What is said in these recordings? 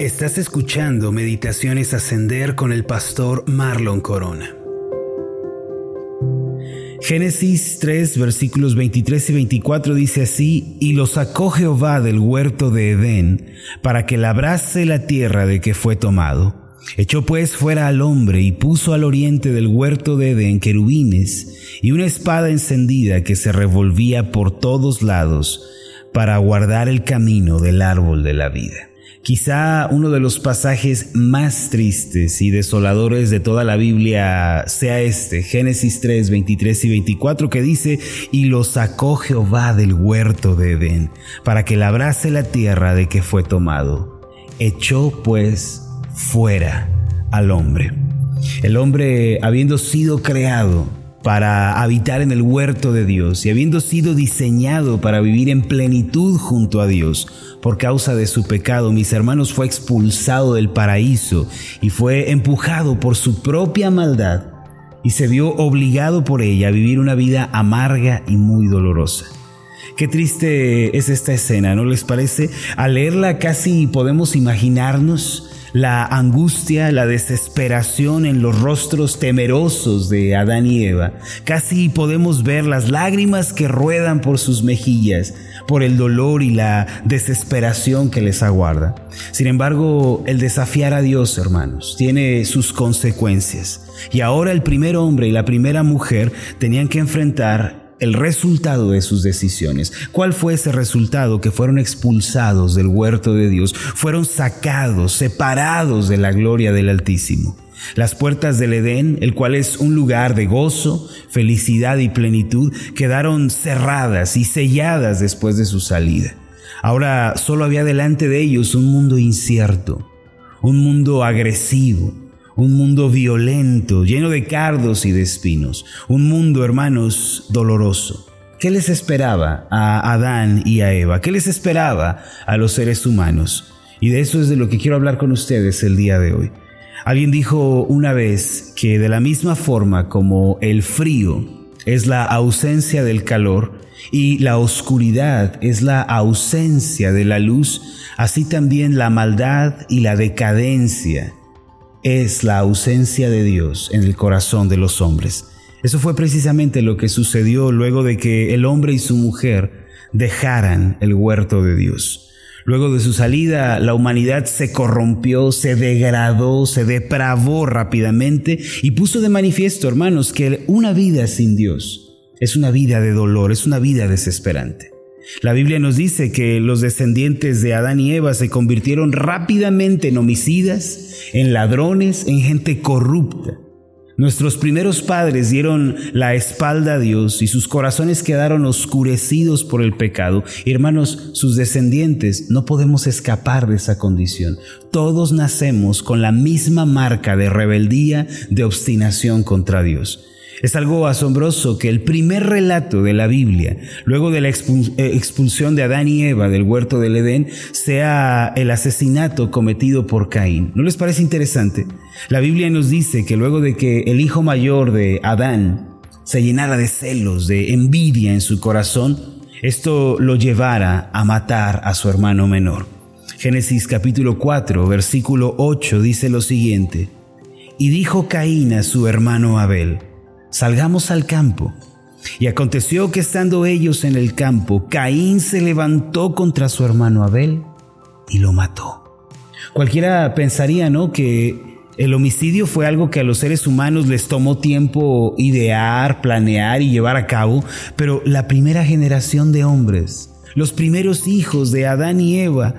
Estás escuchando Meditaciones Ascender con el pastor Marlon Corona. Génesis 3 versículos 23 y 24 dice así, y lo sacó Jehová del huerto de Edén para que labrase la tierra de que fue tomado. Echó pues fuera al hombre y puso al oriente del huerto de Edén querubines y una espada encendida que se revolvía por todos lados para guardar el camino del árbol de la vida. Quizá uno de los pasajes más tristes y desoladores de toda la Biblia sea este, Génesis 3, 23 y 24, que dice, y lo sacó Jehová del huerto de Edén, para que labrase la tierra de que fue tomado. Echó pues fuera al hombre. El hombre, habiendo sido creado, para habitar en el huerto de Dios y habiendo sido diseñado para vivir en plenitud junto a Dios, por causa de su pecado, mis hermanos, fue expulsado del paraíso y fue empujado por su propia maldad y se vio obligado por ella a vivir una vida amarga y muy dolorosa. Qué triste es esta escena, ¿no les parece? Al leerla casi podemos imaginarnos la angustia, la desesperación en los rostros temerosos de Adán y Eva. Casi podemos ver las lágrimas que ruedan por sus mejillas, por el dolor y la desesperación que les aguarda. Sin embargo, el desafiar a Dios, hermanos, tiene sus consecuencias. Y ahora el primer hombre y la primera mujer tenían que enfrentar el resultado de sus decisiones. ¿Cuál fue ese resultado? Que fueron expulsados del huerto de Dios, fueron sacados, separados de la gloria del Altísimo. Las puertas del Edén, el cual es un lugar de gozo, felicidad y plenitud, quedaron cerradas y selladas después de su salida. Ahora solo había delante de ellos un mundo incierto, un mundo agresivo, un mundo violento, lleno de cardos y de espinos, un mundo, hermanos, doloroso. ¿Qué les esperaba a Adán y a Eva? ¿Qué les esperaba a los seres humanos? Y de eso es de lo que quiero hablar con ustedes el día de hoy. Alguien dijo una vez que de la misma forma como el frío es la ausencia del calor y la oscuridad es la ausencia de la luz, así también la maldad y la decadencia es la ausencia de Dios en el corazón de los hombres. Eso fue precisamente lo que sucedió luego de que el hombre y su mujer dejaran el huerto de Dios. Luego de su salida, la humanidad se corrompió, se degradó, se depravó rápidamente y puso de manifiesto, hermanos, que una vida sin Dios es una vida de dolor, es una vida desesperante. La Biblia nos dice que los descendientes de Adán y Eva se convirtieron rápidamente en homicidas, en ladrones, en gente corrupta. Nuestros primeros padres dieron la espalda a Dios y sus corazones quedaron oscurecidos por el pecado. Hermanos, sus descendientes no podemos escapar de esa condición. Todos nacemos con la misma marca de rebeldía, de obstinación contra Dios. Es algo asombroso que el primer relato de la Biblia, luego de la eh, expulsión de Adán y Eva del huerto del Edén, sea el asesinato cometido por Caín. ¿No les parece interesante? La Biblia nos dice que luego de que el hijo mayor de Adán se llenara de celos, de envidia en su corazón, esto lo llevara a matar a su hermano menor. Génesis capítulo 4, versículo 8 dice lo siguiente, y dijo Caín a su hermano Abel, salgamos al campo. Y aconteció que estando ellos en el campo, Caín se levantó contra su hermano Abel y lo mató. Cualquiera pensaría, ¿no?, que el homicidio fue algo que a los seres humanos les tomó tiempo idear, planear y llevar a cabo, pero la primera generación de hombres, los primeros hijos de Adán y Eva,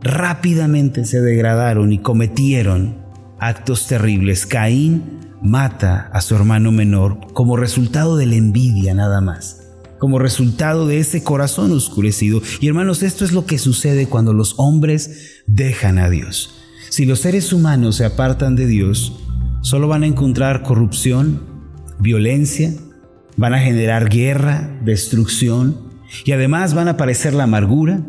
rápidamente se degradaron y cometieron actos terribles. Caín mata a su hermano menor como resultado de la envidia nada más, como resultado de ese corazón oscurecido. Y hermanos, esto es lo que sucede cuando los hombres dejan a Dios. Si los seres humanos se apartan de Dios, solo van a encontrar corrupción, violencia, van a generar guerra, destrucción y además van a aparecer la amargura,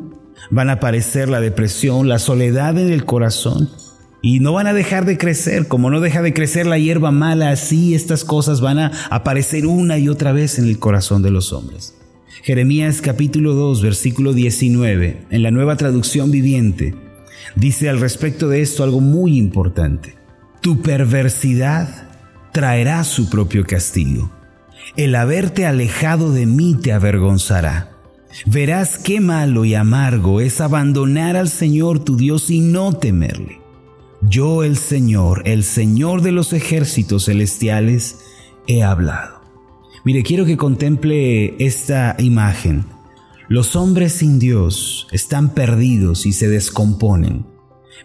van a aparecer la depresión, la soledad en el corazón y no van a dejar de crecer, como no deja de crecer la hierba mala, así estas cosas van a aparecer una y otra vez en el corazón de los hombres. Jeremías capítulo 2, versículo 19, en la nueva traducción viviente, dice al respecto de esto algo muy importante. Tu perversidad traerá su propio castigo. El haberte alejado de mí te avergonzará. Verás qué malo y amargo es abandonar al Señor tu Dios y no temerle. Yo el Señor, el Señor de los ejércitos celestiales, he hablado. Mire, quiero que contemple esta imagen. Los hombres sin Dios están perdidos y se descomponen.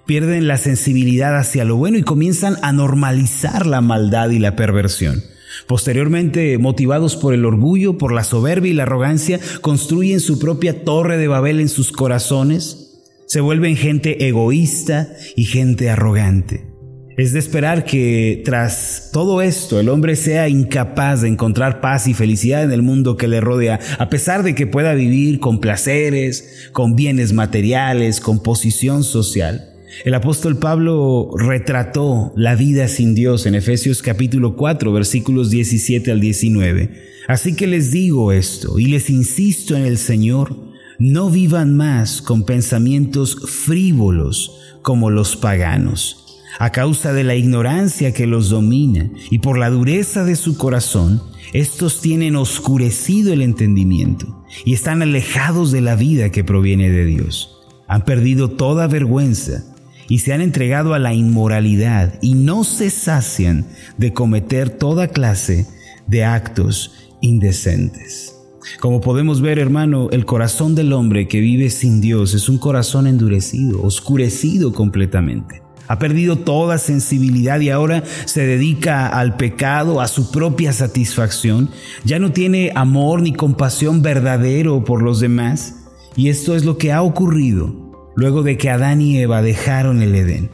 Pierden la sensibilidad hacia lo bueno y comienzan a normalizar la maldad y la perversión. Posteriormente, motivados por el orgullo, por la soberbia y la arrogancia, construyen su propia torre de Babel en sus corazones, se vuelven gente egoísta y gente arrogante. Es de esperar que tras todo esto el hombre sea incapaz de encontrar paz y felicidad en el mundo que le rodea, a pesar de que pueda vivir con placeres, con bienes materiales, con posición social. El apóstol Pablo retrató la vida sin Dios en Efesios capítulo 4 versículos 17 al 19. Así que les digo esto y les insisto en el Señor, no vivan más con pensamientos frívolos como los paganos. A causa de la ignorancia que los domina y por la dureza de su corazón, estos tienen oscurecido el entendimiento y están alejados de la vida que proviene de Dios. Han perdido toda vergüenza y se han entregado a la inmoralidad y no se sacian de cometer toda clase de actos indecentes. Como podemos ver, hermano, el corazón del hombre que vive sin Dios es un corazón endurecido, oscurecido completamente. Ha perdido toda sensibilidad y ahora se dedica al pecado, a su propia satisfacción. Ya no tiene amor ni compasión verdadero por los demás. Y esto es lo que ha ocurrido luego de que Adán y Eva dejaron el Edén.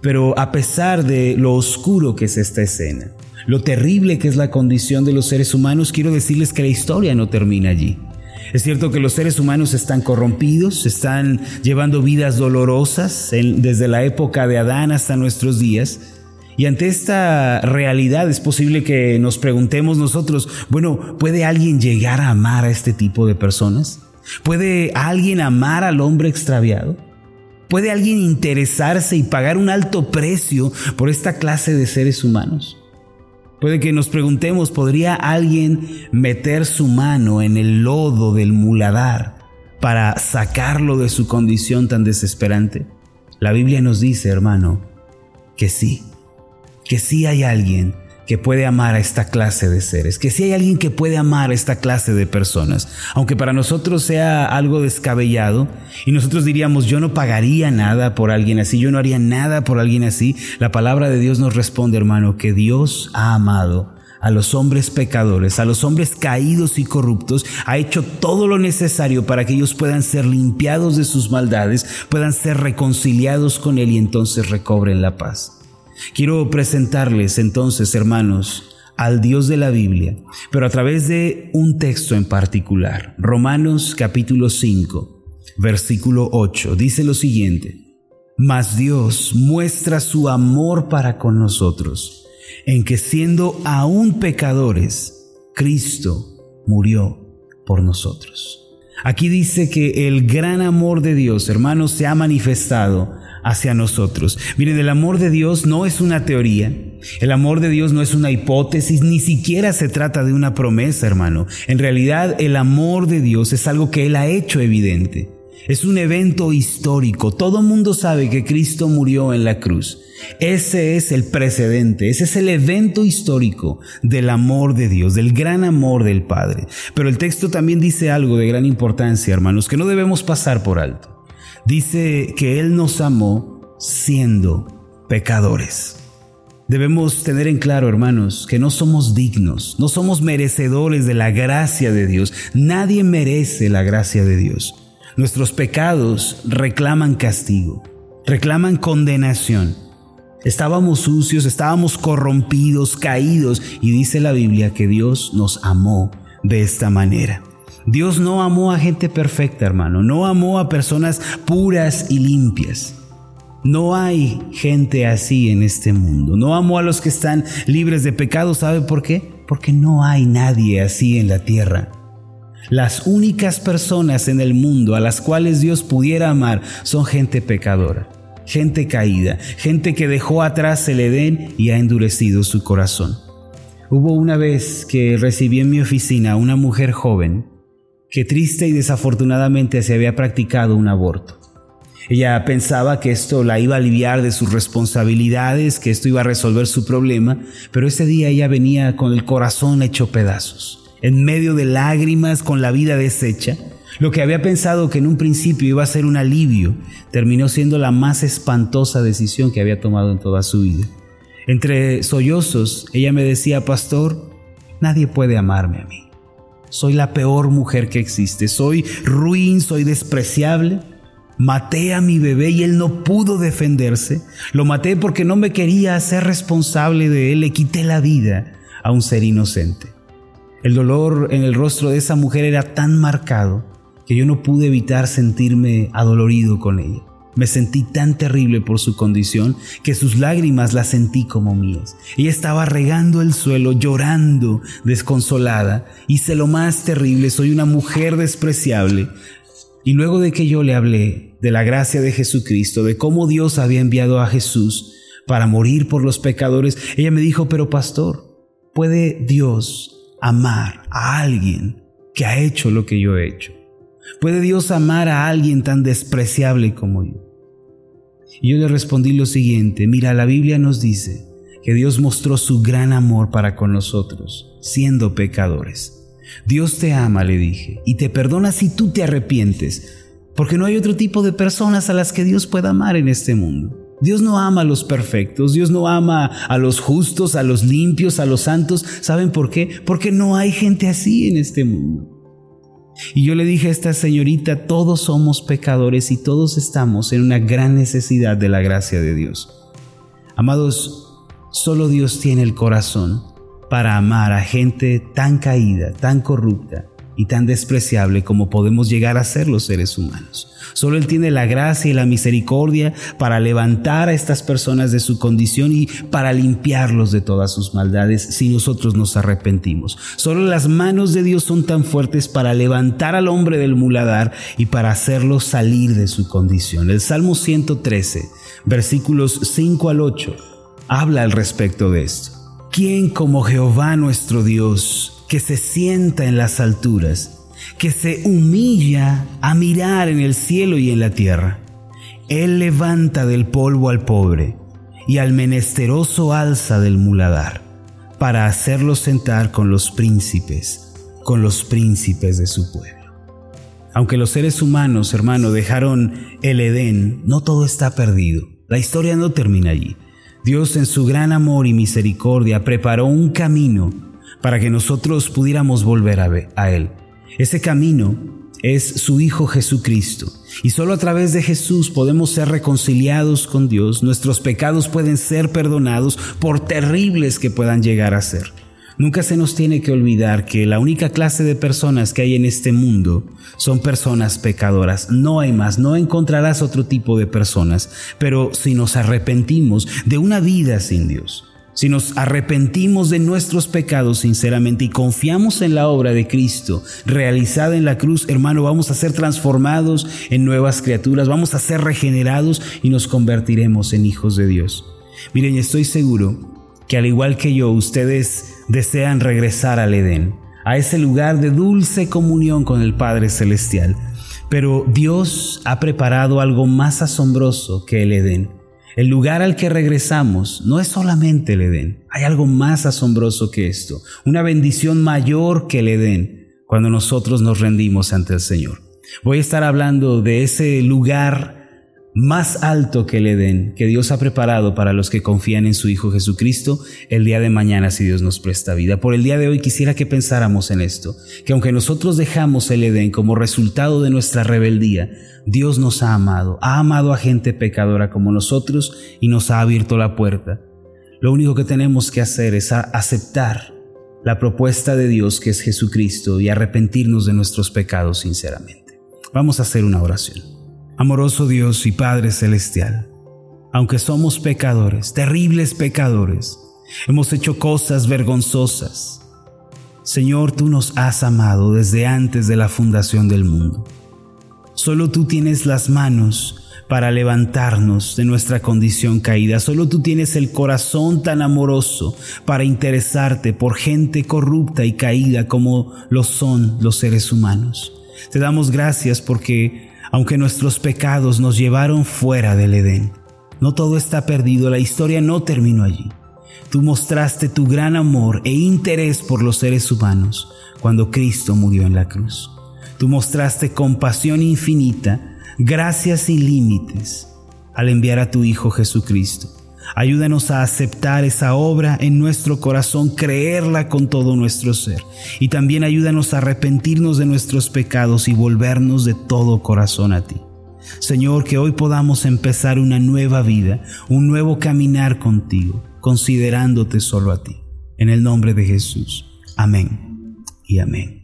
Pero a pesar de lo oscuro que es esta escena, lo terrible que es la condición de los seres humanos, quiero decirles que la historia no termina allí. Es cierto que los seres humanos están corrompidos, están llevando vidas dolorosas desde la época de Adán hasta nuestros días. Y ante esta realidad es posible que nos preguntemos nosotros, bueno, ¿puede alguien llegar a amar a este tipo de personas? ¿Puede alguien amar al hombre extraviado? ¿Puede alguien interesarse y pagar un alto precio por esta clase de seres humanos? Puede que nos preguntemos, ¿podría alguien meter su mano en el lodo del muladar para sacarlo de su condición tan desesperante? La Biblia nos dice, hermano, que sí, que sí hay alguien que puede amar a esta clase de seres, que si hay alguien que puede amar a esta clase de personas, aunque para nosotros sea algo descabellado y nosotros diríamos yo no pagaría nada por alguien así, yo no haría nada por alguien así, la palabra de Dios nos responde hermano que Dios ha amado a los hombres pecadores, a los hombres caídos y corruptos, ha hecho todo lo necesario para que ellos puedan ser limpiados de sus maldades, puedan ser reconciliados con Él y entonces recobren la paz. Quiero presentarles entonces, hermanos, al Dios de la Biblia, pero a través de un texto en particular. Romanos capítulo 5, versículo 8, dice lo siguiente. Mas Dios muestra su amor para con nosotros, en que siendo aún pecadores, Cristo murió por nosotros. Aquí dice que el gran amor de Dios, hermanos, se ha manifestado hacia nosotros. Miren, el amor de Dios no es una teoría, el amor de Dios no es una hipótesis, ni siquiera se trata de una promesa, hermano. En realidad, el amor de Dios es algo que Él ha hecho evidente. Es un evento histórico. Todo mundo sabe que Cristo murió en la cruz. Ese es el precedente, ese es el evento histórico del amor de Dios, del gran amor del Padre. Pero el texto también dice algo de gran importancia, hermanos, que no debemos pasar por alto dice que Él nos amó siendo pecadores. Debemos tener en claro, hermanos, que no somos dignos, no somos merecedores de la gracia de Dios. Nadie merece la gracia de Dios. Nuestros pecados reclaman castigo, reclaman condenación. Estábamos sucios, estábamos corrompidos, caídos, y dice la Biblia que Dios nos amó de esta manera. Dios no amó a gente perfecta, hermano. No amó a personas puras y limpias. No hay gente así en este mundo. No amó a los que están libres de pecado. ¿Sabe por qué? Porque no hay nadie así en la tierra. Las únicas personas en el mundo a las cuales Dios pudiera amar son gente pecadora, gente caída, gente que dejó atrás el Edén y ha endurecido su corazón. Hubo una vez que recibí en mi oficina a una mujer joven que triste y desafortunadamente se había practicado un aborto. Ella pensaba que esto la iba a aliviar de sus responsabilidades, que esto iba a resolver su problema, pero ese día ella venía con el corazón hecho pedazos en medio de lágrimas, con la vida deshecha. Lo que había pensado que en un principio iba a ser un alivio, terminó siendo la más espantosa decisión que había tomado en toda su vida. Entre sollozos, ella me decía, pastor, nadie puede amarme a mí. Soy la peor mujer que existe, soy ruin, soy despreciable. Maté a mi bebé y él no pudo defenderse. Lo maté porque no me quería hacer responsable de él, le quité la vida a un ser inocente. El dolor en el rostro de esa mujer era tan marcado que yo no pude evitar sentirme adolorido con ella. Me sentí tan terrible por su condición que sus lágrimas las sentí como mías. Ella estaba regando el suelo, llorando, desconsolada. Hice lo más terrible, soy una mujer despreciable. Y luego de que yo le hablé de la gracia de Jesucristo, de cómo Dios había enviado a Jesús para morir por los pecadores, ella me dijo, pero pastor, ¿puede Dios amar a alguien que ha hecho lo que yo he hecho? ¿Puede Dios amar a alguien tan despreciable como yo? Y yo le respondí lo siguiente, mira, la Biblia nos dice que Dios mostró su gran amor para con nosotros, siendo pecadores. Dios te ama, le dije, y te perdona si tú te arrepientes, porque no hay otro tipo de personas a las que Dios pueda amar en este mundo. Dios no ama a los perfectos, Dios no ama a los justos, a los limpios, a los santos. ¿Saben por qué? Porque no hay gente así en este mundo. Y yo le dije a esta señorita, todos somos pecadores y todos estamos en una gran necesidad de la gracia de Dios. Amados, solo Dios tiene el corazón para amar a gente tan caída, tan corrupta, y tan despreciable como podemos llegar a ser los seres humanos. Solo Él tiene la gracia y la misericordia para levantar a estas personas de su condición y para limpiarlos de todas sus maldades si nosotros nos arrepentimos. Solo las manos de Dios son tan fuertes para levantar al hombre del muladar y para hacerlo salir de su condición. El Salmo 113, versículos 5 al 8, habla al respecto de esto. ¿Quién como Jehová nuestro Dios? Que se sienta en las alturas, que se humilla a mirar en el cielo y en la tierra. Él levanta del polvo al pobre y al menesteroso alza del muladar, para hacerlo sentar con los príncipes, con los príncipes de su pueblo. Aunque los seres humanos, hermano, dejaron el Edén, no todo está perdido. La historia no termina allí. Dios en su gran amor y misericordia preparó un camino para que nosotros pudiéramos volver a, Él. Ese camino es su Hijo Jesucristo. Y solo a través de Jesús podemos ser reconciliados con Dios. Nuestros pecados pueden ser perdonados por terribles que puedan llegar a ser. Nunca se nos tiene que olvidar que la única clase de personas que hay en este mundo son personas pecadoras. No hay más, no encontrarás otro tipo de personas. Pero si nos arrepentimos de una vida sin Dios, si nos arrepentimos de nuestros pecados sinceramente y confiamos en la obra de Cristo realizada en la cruz, hermano, vamos a ser transformados en nuevas criaturas, vamos a ser regenerados y nos convertiremos en hijos de Dios. Miren, estoy seguro que al igual que yo, ustedes desean regresar al Edén, a ese lugar de dulce comunión con el Padre Celestial. Pero Dios ha preparado algo más asombroso que el Edén. El lugar al que regresamos no es solamente el Edén, hay algo más asombroso que esto, una bendición mayor que el Edén cuando nosotros nos rendimos ante el Señor. Voy a estar hablando de ese lugar más alto que el Edén que Dios ha preparado para los que confían en su Hijo Jesucristo el día de mañana si Dios nos presta vida. Por el día de hoy quisiera que pensáramos en esto, que aunque nosotros dejamos el Edén como resultado de nuestra rebeldía, Dios nos ha amado, ha amado a gente pecadora como nosotros y nos ha abierto la puerta. Lo único que tenemos que hacer es aceptar la propuesta de Dios que es Jesucristo y arrepentirnos de nuestros pecados sinceramente. Vamos a hacer una oración. Amoroso Dios y Padre Celestial, aunque somos pecadores, terribles pecadores, hemos hecho cosas vergonzosas, Señor, tú nos has amado desde antes de la fundación del mundo. Solo tú tienes las manos para levantarnos de nuestra condición caída. Solo tú tienes el corazón tan amoroso para interesarte por gente corrupta y caída como lo son los seres humanos. Te damos gracias porque, aunque nuestros pecados nos llevaron fuera del Edén, no todo está perdido, la historia no terminó allí. Tú mostraste tu gran amor e interés por los seres humanos cuando Cristo murió en la cruz. Tú mostraste compasión infinita, gracias sin límites, al enviar a tu Hijo Jesucristo. Ayúdanos a aceptar esa obra en nuestro corazón, creerla con todo nuestro ser. Y también ayúdanos a arrepentirnos de nuestros pecados y volvernos de todo corazón a ti. Señor, que hoy podamos empezar una nueva vida, un nuevo caminar contigo considerándote solo a ti. En el nombre de Jesús. Amén y amén.